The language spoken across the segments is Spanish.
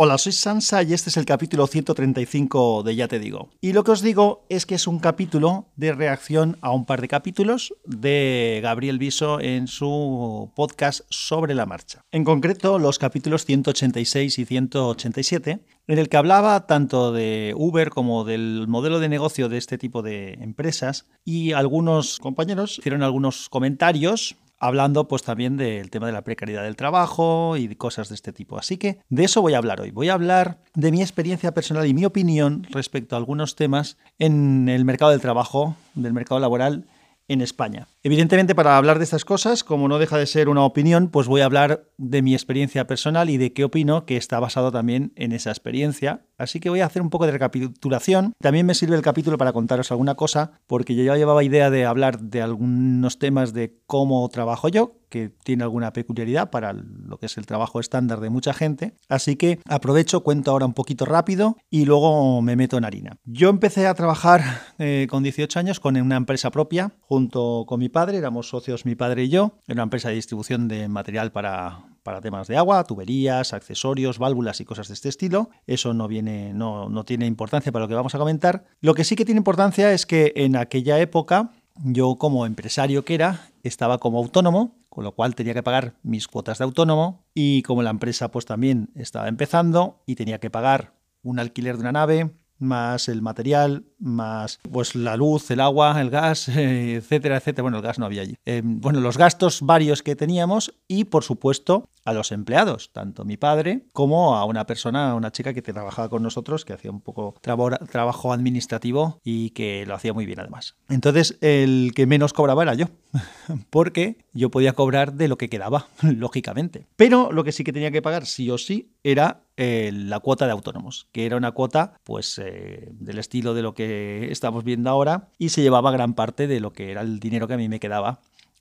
Hola, soy Sansa y este es el capítulo 135 de Ya te digo. Y lo que os digo es que es un capítulo de reacción a un par de capítulos de Gabriel Viso en su podcast sobre la marcha. En concreto, los capítulos 186 y 187, en el que hablaba tanto de Uber como del modelo de negocio de este tipo de empresas y algunos compañeros hicieron algunos comentarios hablando pues también del tema de la precariedad del trabajo y cosas de este tipo. Así que de eso voy a hablar hoy. Voy a hablar de mi experiencia personal y mi opinión respecto a algunos temas en el mercado del trabajo, del mercado laboral en España. Evidentemente, para hablar de estas cosas, como no deja de ser una opinión, pues voy a hablar de mi experiencia personal y de qué opino que está basado también en esa experiencia. Así que voy a hacer un poco de recapitulación. También me sirve el capítulo para contaros alguna cosa, porque yo ya llevaba idea de hablar de algunos temas de cómo trabajo yo, que tiene alguna peculiaridad para lo que es el trabajo estándar de mucha gente. Así que aprovecho, cuento ahora un poquito rápido y luego me meto en harina. Yo empecé a trabajar eh, con 18 años con una empresa propia, junto con mi padre, éramos socios mi padre y yo, era una empresa de distribución de material para, para temas de agua, tuberías, accesorios, válvulas y cosas de este estilo. Eso no viene, no, no tiene importancia para lo que vamos a comentar. Lo que sí que tiene importancia es que en aquella época yo como empresario que era, estaba como autónomo, con lo cual tenía que pagar mis cuotas de autónomo y como la empresa pues también estaba empezando y tenía que pagar un alquiler de una nave, más el material, más pues la luz, el agua, el gas, etcétera, etcétera. Bueno, el gas no había allí. Eh, bueno, los gastos varios que teníamos y, por supuesto, a los empleados, tanto mi padre como a una persona, una chica que trabajaba con nosotros, que hacía un poco trabajo administrativo y que lo hacía muy bien además. Entonces, el que menos cobraba era yo, porque yo podía cobrar de lo que quedaba, lógicamente. Pero lo que sí que tenía que pagar, sí o sí, era eh, la cuota de autónomos, que era una cuota pues eh, del estilo de lo que estamos viendo ahora y se llevaba gran parte de lo que era el dinero que a mí me quedaba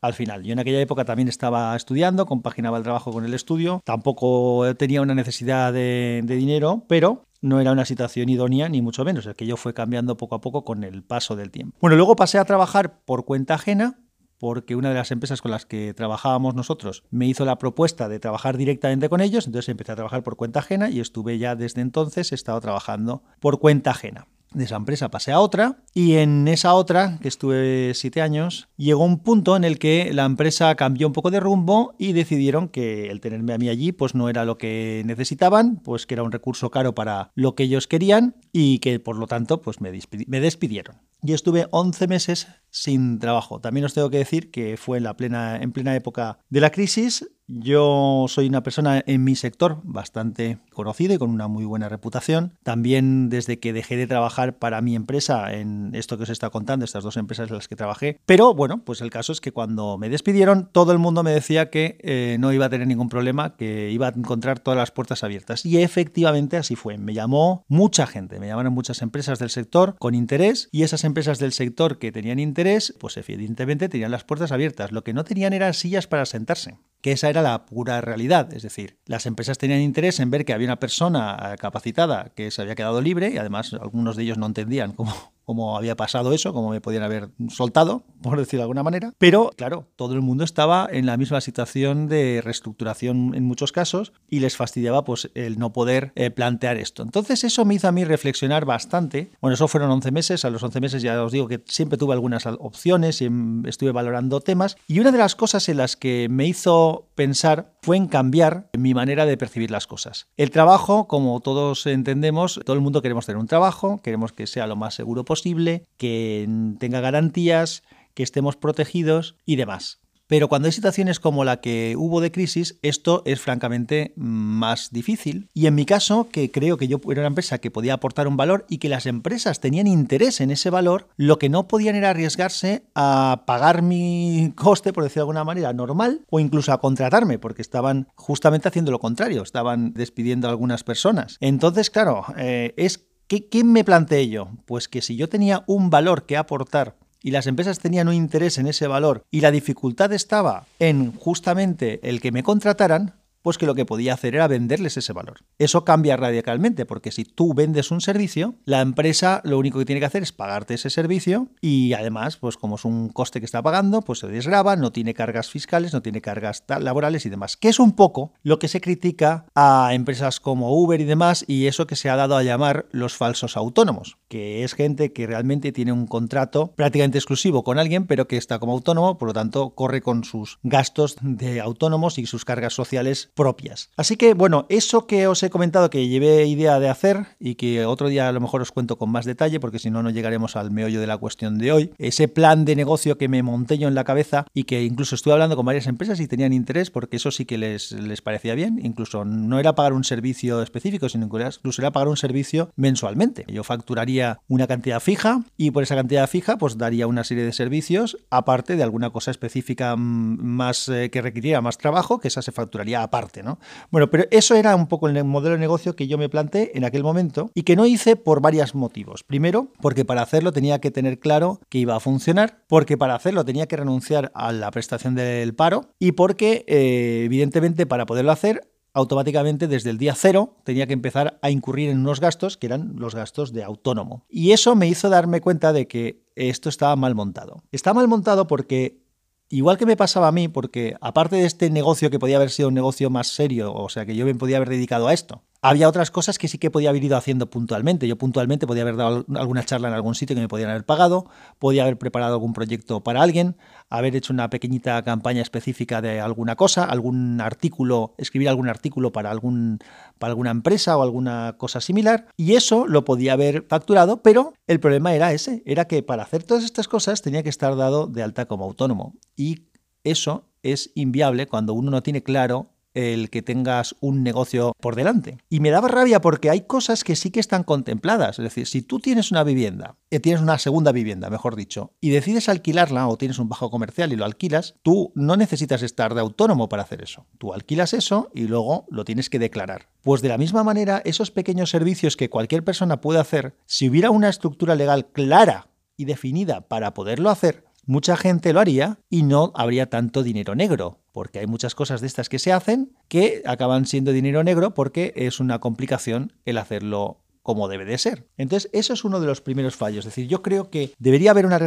al final. Yo en aquella época también estaba estudiando, compaginaba el trabajo con el estudio, tampoco tenía una necesidad de, de dinero, pero no era una situación idónea ni mucho menos, el que yo fue cambiando poco a poco con el paso del tiempo. Bueno, luego pasé a trabajar por cuenta ajena porque una de las empresas con las que trabajábamos nosotros me hizo la propuesta de trabajar directamente con ellos, entonces empecé a trabajar por cuenta ajena y estuve ya desde entonces, he estado trabajando por cuenta ajena de esa empresa pasé a otra y en esa otra, que estuve siete años, llegó un punto en el que la empresa cambió un poco de rumbo y decidieron que el tenerme a mí allí pues no era lo que necesitaban, pues que era un recurso caro para lo que ellos querían y que por lo tanto pues me, despidieron. Y estuve 11 meses sin trabajo. También os tengo que decir que fue en, la plena, en plena época de la crisis yo soy una persona en mi sector bastante conocida y con una muy buena reputación. También desde que dejé de trabajar para mi empresa en esto que os estado contando, estas dos empresas en las que trabajé. Pero bueno, pues el caso es que cuando me despidieron, todo el mundo me decía que eh, no iba a tener ningún problema, que iba a encontrar todas las puertas abiertas. Y efectivamente así fue. Me llamó mucha gente, me llamaron muchas empresas del sector con interés y esas empresas del sector que tenían interés, pues evidentemente tenían las puertas abiertas. Lo que no tenían eran sillas para sentarse que esa era la pura realidad. Es decir, las empresas tenían interés en ver que había una persona eh, capacitada que se había quedado libre y además algunos de ellos no entendían cómo, cómo había pasado eso, cómo me podían haber soltado, por decirlo de alguna manera. Pero, claro, todo el mundo estaba en la misma situación de reestructuración en muchos casos y les fastidiaba pues, el no poder eh, plantear esto. Entonces, eso me hizo a mí reflexionar bastante. Bueno, eso fueron 11 meses. A los 11 meses ya os digo que siempre tuve algunas opciones y estuve valorando temas. Y una de las cosas en las que me hizo pensar fue en cambiar mi manera de percibir las cosas. El trabajo, como todos entendemos, todo el mundo queremos tener un trabajo, queremos que sea lo más seguro posible que tenga garantías, que estemos protegidos y demás. Pero cuando hay situaciones como la que hubo de crisis, esto es francamente más difícil. Y en mi caso, que creo que yo era una empresa que podía aportar un valor y que las empresas tenían interés en ese valor, lo que no podían era arriesgarse a pagar mi coste, por decirlo de alguna manera, normal, o incluso a contratarme, porque estaban justamente haciendo lo contrario, estaban despidiendo a algunas personas. Entonces, claro, eh, es ¿Qué, me planteé yo? Pues que si yo tenía un valor que aportar y las empresas tenían un interés en ese valor y la dificultad estaba en justamente el que me contrataran, pues que lo que podía hacer era venderles ese valor. Eso cambia radicalmente, porque si tú vendes un servicio, la empresa lo único que tiene que hacer es pagarte ese servicio y además, pues como es un coste que está pagando, pues se desgraba, no tiene cargas fiscales, no tiene cargas laborales y demás, que es un poco lo que se critica a empresas como Uber y demás y eso que se ha dado a llamar los falsos autónomos, que es gente que realmente tiene un contrato prácticamente exclusivo con alguien, pero que está como autónomo, por lo tanto corre con sus gastos de autónomos y sus cargas sociales propias. Así que bueno, eso que os he comentado que llevé idea de hacer y que otro día a lo mejor os cuento con más detalle, porque si no, no llegaremos al meollo de la cuestión de hoy. Ese plan de negocio que me monté yo en la cabeza y que incluso estuve hablando con varias empresas y tenían interés porque eso sí que les, les parecía bien. Incluso no era pagar un servicio específico, sino incluso era pagar un servicio mensualmente. Yo facturaría una cantidad fija y por esa cantidad fija pues daría una serie de servicios aparte de alguna cosa específica mm, más eh, que requiriera más trabajo, que esa se facturaría aparte, ¿no? Bueno, pero eso era un poco el modelo de negocio que yo me planteé en aquel momento y que no hice por varios motivos. Primero, porque para hacerlo tenía que tener claro que iba a funcionar, porque para hacerlo tenía que renunciar a la prestación del paro y porque, eh, evidentemente, para poderlo hacer automáticamente desde el día cero tenía que empezar a incurrir en unos gastos que eran los gastos de autónomo. Y eso me hizo darme cuenta de que esto estaba mal montado. Está mal montado porque Igual que me pasaba a mí, porque aparte de este negocio que podía haber sido un negocio más serio, o sea, que yo me podía haber dedicado a esto, había otras cosas que sí que podía haber ido haciendo puntualmente. Yo puntualmente podía haber dado alguna charla en algún sitio que me podían haber pagado, podía haber preparado algún proyecto para alguien, haber hecho una pequeñita campaña específica de alguna cosa, algún artículo, escribir algún artículo para, algún, para alguna empresa o alguna cosa similar. Y eso lo podía haber facturado, pero el problema era ese, era que para hacer todas estas cosas tenía que estar dado de alta como autónomo. Y eso es inviable cuando uno no tiene claro el que tengas un negocio por delante. Y me daba rabia porque hay cosas que sí que están contempladas. Es decir, si tú tienes una vivienda, eh, tienes una segunda vivienda, mejor dicho, y decides alquilarla o tienes un bajo comercial y lo alquilas, tú no necesitas estar de autónomo para hacer eso. Tú alquilas eso y luego lo tienes que declarar. Pues de la misma manera, esos pequeños servicios que cualquier persona puede hacer, si hubiera una estructura legal clara y definida para poderlo hacer, mucha gente lo haría y no habría tanto dinero negro, porque hay muchas cosas de estas que se hacen que acaban siendo dinero negro porque es una complicación el hacerlo como debe de ser. Entonces, eso es uno de los primeros fallos. Es decir, yo creo que debería haber una,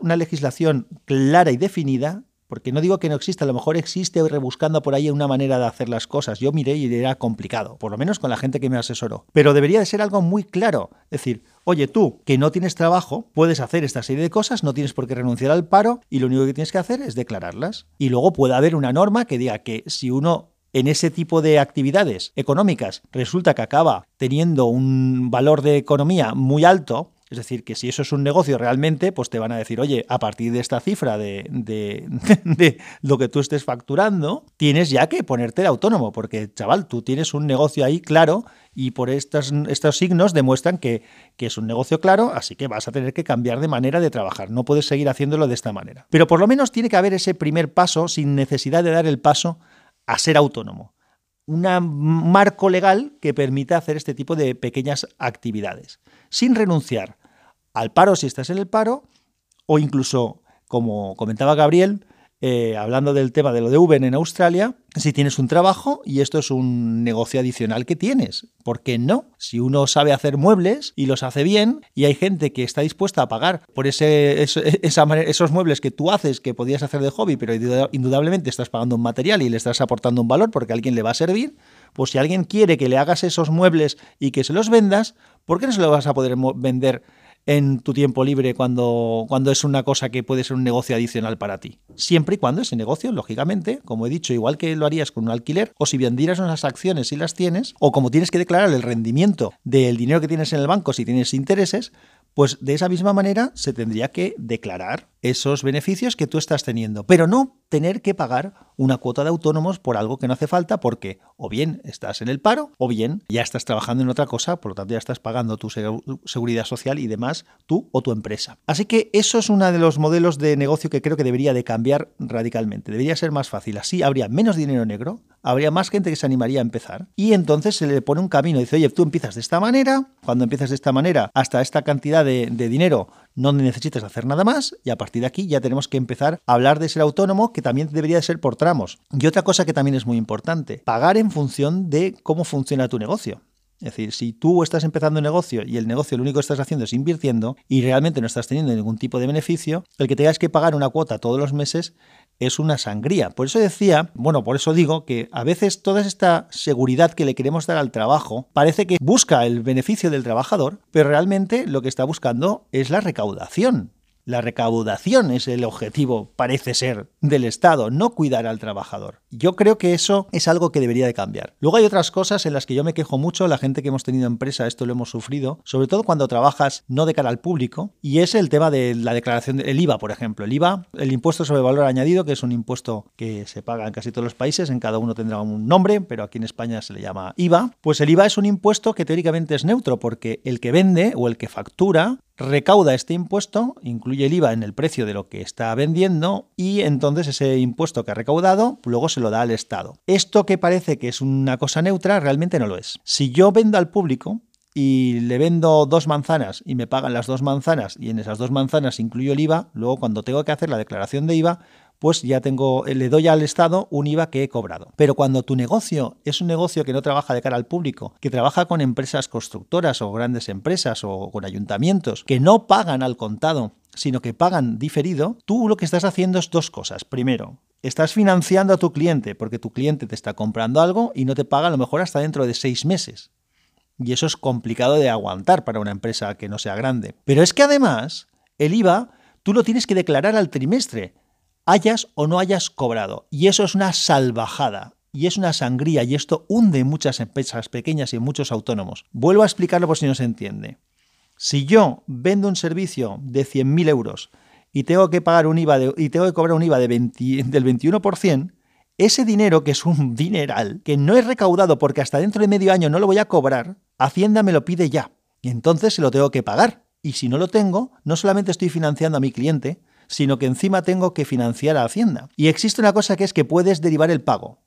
una legislación clara y definida porque no digo que no exista, a lo mejor existe rebuscando por ahí una manera de hacer las cosas. Yo miré y era complicado, por lo menos con la gente que me asesoró. Pero debería de ser algo muy claro. Es decir, oye, tú que no tienes trabajo, puedes hacer esta serie de cosas, no tienes por qué renunciar al paro y lo único que tienes que hacer es declararlas. Y luego puede haber una norma que diga que si uno en ese tipo de actividades económicas resulta que acaba teniendo un valor de economía muy alto, es decir, que si eso es un negocio realmente, pues te van a decir, oye, a partir de esta cifra de, de, lo que tú estés facturando, tienes ya que ponerte de autónomo, porque, chaval, tú tienes un negocio ahí claro y por estos, estos signos demuestran que, que es un negocio claro, así que vas a tener que cambiar de manera de trabajar, no puedes seguir haciéndolo de esta manera. Pero por lo menos tiene que haber ese primer paso sin necesidad de dar el paso a ser autónomo un marco legal que permita hacer este tipo de pequeñas actividades, sin renunciar al paro si estás en el paro, o incluso, como comentaba Gabriel, eh, hablando del tema de lo de Uber en Australia, si tienes un trabajo y esto es un negocio adicional que tienes. ¿Por qué no? Si uno sabe hacer muebles y los hace bien y hay gente que está dispuesta a pagar por ese, esos muebles que tú haces, que podías hacer de hobby, pero indudablemente estás pagando un material y le estás aportando un valor porque alguien le va a servir, pues si alguien quiere que le hagas esos muebles y que se los vendas, ¿por qué no se los vas a poder vender en tu tiempo libre cuando, cuando es una cosa que puede ser un negocio adicional para ti. Siempre y cuando ese negocio, lógicamente, como he dicho, igual que lo harías con un alquiler, o si vendieras unas acciones si las tienes, o como tienes que declarar el rendimiento del dinero que tienes en el banco si tienes intereses, pues de esa misma manera se tendría que declarar esos beneficios que tú estás teniendo, pero no tener que pagar una cuota de autónomos por algo que no hace falta porque o bien estás en el paro o bien ya estás trabajando en otra cosa, por lo tanto ya estás pagando tu seguridad social y demás tú o tu empresa. Así que eso es uno de los modelos de negocio que creo que debería de cambiar radicalmente. Debería ser más fácil. Así habría menos dinero negro, habría más gente que se animaría a empezar y entonces se le pone un camino. Dice, oye, tú empiezas de esta manera, cuando empiezas de esta manera hasta esta cantidad de, de dinero no necesitas hacer nada más y a partir de aquí ya tenemos que empezar a hablar de ser autónomo, que también debería de ser por tramos. Y otra cosa que también es muy importante, pagar en función de cómo funciona tu negocio. Es decir, si tú estás empezando un negocio y el negocio lo único que estás haciendo es invirtiendo y realmente no estás teniendo ningún tipo de beneficio, el que tengas que pagar una cuota todos los meses es una sangría. Por eso decía, bueno, por eso digo que a veces toda esta seguridad que le queremos dar al trabajo parece que busca el beneficio del trabajador, pero realmente lo que está buscando es la recaudación. La recaudación es el objetivo, parece ser, del Estado, no cuidar al trabajador. Yo creo que eso es algo que debería de cambiar. Luego hay otras cosas en las que yo me quejo mucho, la gente que hemos tenido empresa, esto lo hemos sufrido, sobre todo cuando trabajas no de cara al público, y es el tema de la declaración del IVA, por ejemplo. El IVA, el impuesto sobre valor añadido, que es un impuesto que se paga en casi todos los países, en cada uno tendrá un nombre, pero aquí en España se le llama IVA. Pues el IVA es un impuesto que teóricamente es neutro, porque el que vende o el que factura recauda este impuesto, incluye el IVA en el precio de lo que está vendiendo y entonces ese impuesto que ha recaudado luego se lo da al Estado. Esto que parece que es una cosa neutra realmente no lo es. Si yo vendo al público y le vendo dos manzanas y me pagan las dos manzanas y en esas dos manzanas incluyo el IVA, luego cuando tengo que hacer la declaración de IVA, pues ya tengo, le doy al Estado un IVA que he cobrado. Pero cuando tu negocio es un negocio que no trabaja de cara al público, que trabaja con empresas constructoras o grandes empresas o con ayuntamientos que no pagan al contado, sino que pagan diferido, tú lo que estás haciendo es dos cosas. Primero, estás financiando a tu cliente porque tu cliente te está comprando algo y no te paga a lo mejor hasta dentro de seis meses. Y eso es complicado de aguantar para una empresa que no sea grande. Pero es que además, el IVA tú lo tienes que declarar al trimestre hayas o no hayas cobrado. Y eso es una salvajada. Y es una sangría y esto hunde muchas empresas pequeñas y muchos autónomos. Vuelvo a explicarlo por si no se entiende. Si yo vendo un servicio de 100.000 euros y tengo que pagar un IVA y tengo que cobrar un IVA de del 21%, ese dinero, que es un dineral, que no es recaudado porque hasta dentro de medio año no lo voy a cobrar, Hacienda me lo pide ya. Y entonces se lo tengo que pagar. Y si no lo tengo, no solamente estoy financiando a mi cliente, sino que encima tengo que financiar a Hacienda. Y existe una cosa que es que puedes derivar el pago.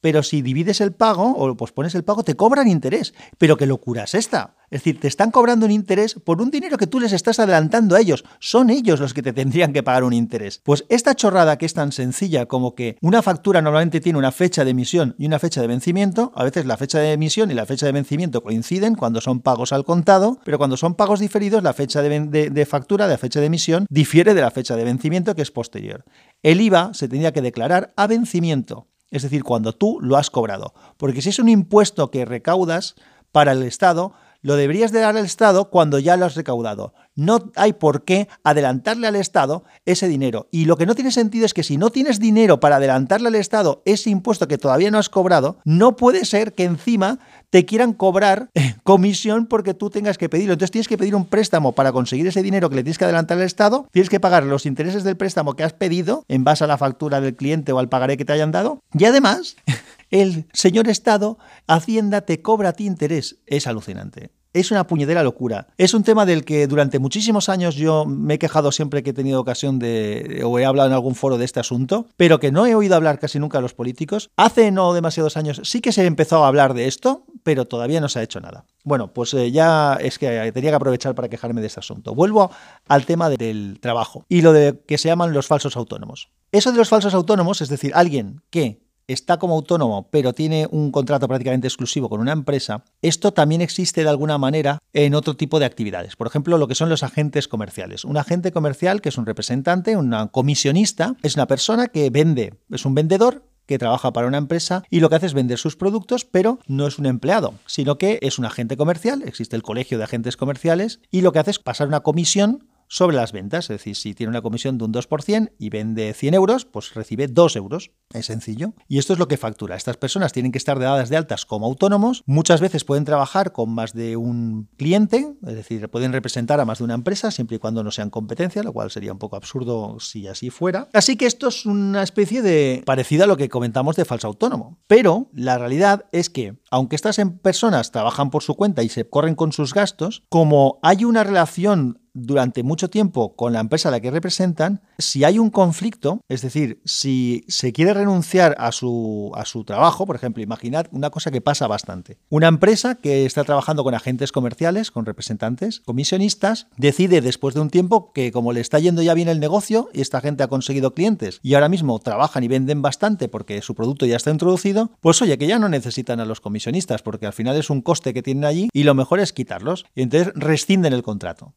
Pero si divides el pago o pospones el pago, te cobran interés. Pero qué locura es esta. Es decir, te están cobrando un interés por un dinero que tú les estás adelantando a ellos. Son ellos los que te tendrían que pagar un interés. Pues esta chorrada que es tan sencilla como que una factura normalmente tiene una fecha de emisión y una fecha de vencimiento, a veces la fecha de emisión y la fecha de vencimiento coinciden cuando son pagos al contado, pero cuando son pagos diferidos, la fecha de, de factura, de la fecha de emisión, difiere de la fecha de vencimiento que es posterior. El IVA se tendría que declarar a vencimiento. Es decir, cuando tú lo has cobrado. Porque si es un impuesto que recaudas para el Estado, lo deberías de dar al Estado cuando ya lo has recaudado. No hay por qué adelantarle al Estado ese dinero. Y lo que no tiene sentido es que si no tienes dinero para adelantarle al Estado ese impuesto que todavía no has cobrado, no puede ser que encima te quieran cobrar eh, comisión porque tú tengas que pedirlo. Entonces tienes que pedir un préstamo para conseguir ese dinero que le tienes que adelantar al Estado, tienes que pagar los intereses del préstamo que has pedido en base a la factura del cliente o al pagaré que te hayan dado. Y además, el señor Estado, Hacienda te cobra a ti interés. Es alucinante. Es una puñedera locura. Es un tema del que durante muchísimos años yo me he quejado siempre que he tenido ocasión de, o he hablado en algún foro de este asunto, pero que no he oído hablar casi nunca a los políticos. Hace no demasiados años sí que se empezó a hablar de esto, pero todavía no se ha hecho nada. Bueno, pues eh, ya es que tenía que aprovechar para quejarme de este asunto. Vuelvo al tema del trabajo y lo de que se llaman los falsos autónomos. Eso de los falsos autónomos, es decir, alguien que está como autónomo, pero tiene un contrato prácticamente exclusivo con una empresa, esto también existe de alguna manera en otro tipo de actividades. Por ejemplo, lo que son los agentes comerciales. Un agente comercial, que es un representante, un comisionista, es una persona que vende, es un vendedor que trabaja para una empresa y lo que hace es vender sus productos, pero no es un empleado, sino que es un agente comercial, existe el colegio de agentes comerciales, y lo que hace es pasar una comisión sobre las ventas. Es decir, si tiene una comisión de un 2% y vende 100 euros, pues recibe 2 euros. Es sencillo. Y esto es lo que factura. Estas personas tienen que estar dadas de altas como autónomos. Muchas veces pueden trabajar con más de un cliente, es decir, pueden representar a más de una empresa siempre y cuando no sean competencia, lo cual sería un poco absurdo si así fuera. Así que esto es una especie de parecida a lo que comentamos de falso autónomo. Pero la realidad es que, aunque estas personas trabajan por su cuenta y se corren con sus gastos, como hay una relación durante mucho tiempo con la empresa a la que representan, si hay un conflicto, es decir, si se quiere renunciar a su, a su trabajo, por ejemplo, imaginad una cosa que pasa bastante. Una empresa que está trabajando con agentes comerciales, con representantes, comisionistas, decide después de un tiempo que como le está yendo ya bien el negocio y esta gente ha conseguido clientes y ahora mismo trabajan y venden bastante porque su producto ya está introducido, pues oye, que ya no necesitan a los comisionistas porque al final es un coste que tienen allí y lo mejor es quitarlos. Y entonces rescinden el contrato.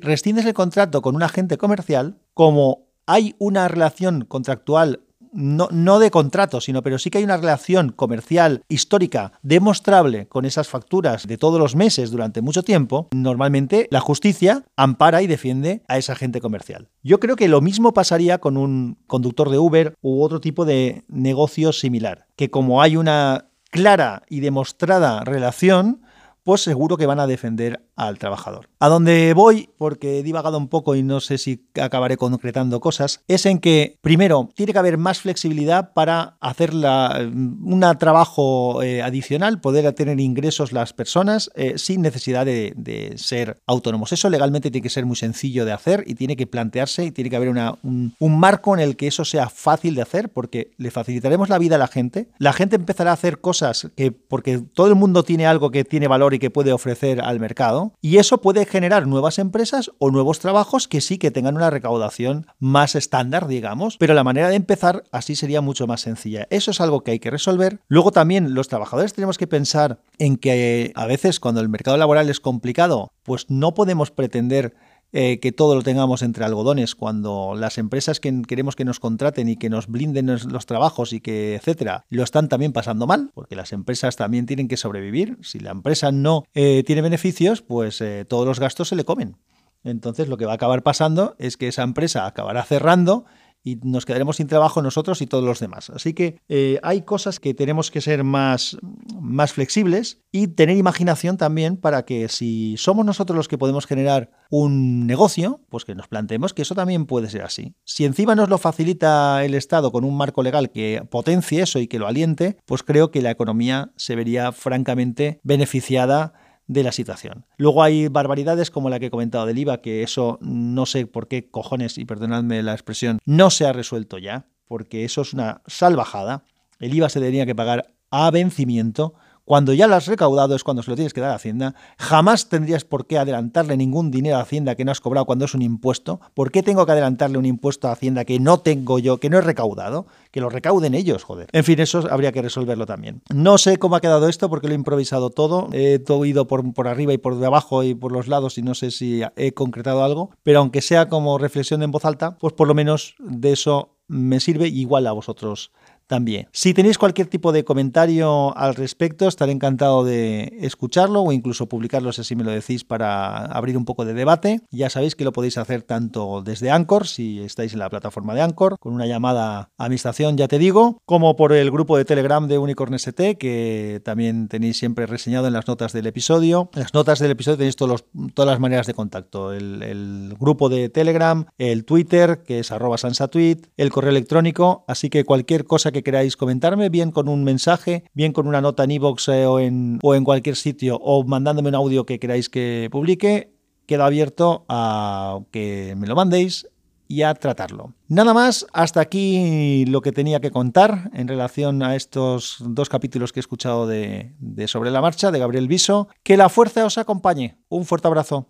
Rescindes el contrato con un agente comercial, como hay una relación contractual no, no, de contrato, sino pero sí que hay una relación comercial histórica demostrable con esas facturas de todos los meses durante mucho tiempo, normalmente la justicia ampara y defiende a esa agente comercial. Yo creo que lo mismo pasaría con un conductor de Uber u otro tipo de negocio similar, que como hay una clara y demostrada relación, pues seguro que van a defender al trabajador. A donde voy, porque he divagado un poco y no sé si acabaré concretando cosas, es en que, primero, tiene que haber más flexibilidad para hacer un trabajo eh, adicional, poder tener ingresos las personas eh, sin necesidad de, ser autónomos. Eso legalmente tiene que ser muy sencillo de hacer y tiene que plantearse y tiene que haber un, un marco en el que eso sea fácil de hacer porque le facilitaremos la vida a la gente. La gente empezará a hacer cosas que, porque todo el mundo tiene algo que tiene valor y que puede ofrecer al mercado, y eso puede generar nuevas empresas o nuevos trabajos que sí que tengan una recaudación más estándar, digamos, pero la manera de empezar así sería mucho más sencilla. Eso es algo que hay que resolver. Luego también los trabajadores tenemos que pensar en que a veces cuando el mercado laboral es complicado, pues no podemos pretender eh, que todo lo tengamos entre algodones, cuando las empresas que queremos que nos contraten y que nos blinden los trabajos y que, etcétera, lo están también pasando mal, porque las empresas también tienen que sobrevivir. Si la empresa no eh, tiene beneficios, pues eh, todos los gastos se le comen. Entonces lo que va a acabar pasando es que esa empresa acabará cerrando y nos quedaremos sin trabajo nosotros y todos los demás. Así que eh, hay cosas que tenemos que ser más, más flexibles y tener imaginación también para que si somos nosotros los que podemos generar un negocio, pues que nos planteemos que eso también puede ser así. Si encima nos lo facilita el Estado con un marco legal que potencie eso y que lo aliente, pues creo que la economía se vería francamente beneficiada de la situación. Luego hay barbaridades como la que he comentado del IVA, que eso no sé por qué cojones, y perdonadme la expresión, no se ha resuelto ya, porque eso es una salvajada. El IVA se debería que pagar a vencimiento cuando ya lo has recaudado es cuando se lo tienes que dar a Hacienda. Jamás tendrías por qué adelantarle ningún dinero a Hacienda que no has cobrado cuando es un impuesto. ¿Por qué tengo que adelantarle un impuesto a Hacienda que no tengo yo, que no he recaudado? Que lo recauden ellos, joder. En fin, eso habría que resolverlo también. No sé cómo ha quedado esto porque lo he improvisado todo. He todo ido por, por arriba y por debajo y por los lados y no sé si he concretado algo. Pero aunque sea como reflexión en voz alta, pues por lo menos de eso me sirve igual a vosotros también. Si tenéis cualquier tipo de comentario al respecto, estaré encantado de escucharlo o incluso publicarlo si así me lo decís para abrir un poco de debate. Ya sabéis que lo podéis hacer tanto desde Anchor, si estáis en la plataforma de Anchor, con una llamada a administración, ya te digo, como por el grupo de Telegram de Unicorn ST, que también tenéis siempre reseñado en las notas del episodio. En las notas del episodio tenéis todas las maneras de contacto. El, el, grupo de Telegram, el Twitter, que es arroba sansatweet, el correo electrónico, así que cualquier cosa que queráis comentarme, bien con un mensaje, bien con una nota en iVoox eh, o, en, o en cualquier sitio, o mandándome un audio que queráis que publique, quedo abierto a que me lo mandéis y a tratarlo. Nada más, hasta aquí lo que tenía que contar en relación a estos dos capítulos que he escuchado de, de Sobre la Marcha de Gabriel Viso. Que la fuerza os acompañe. Un fuerte abrazo.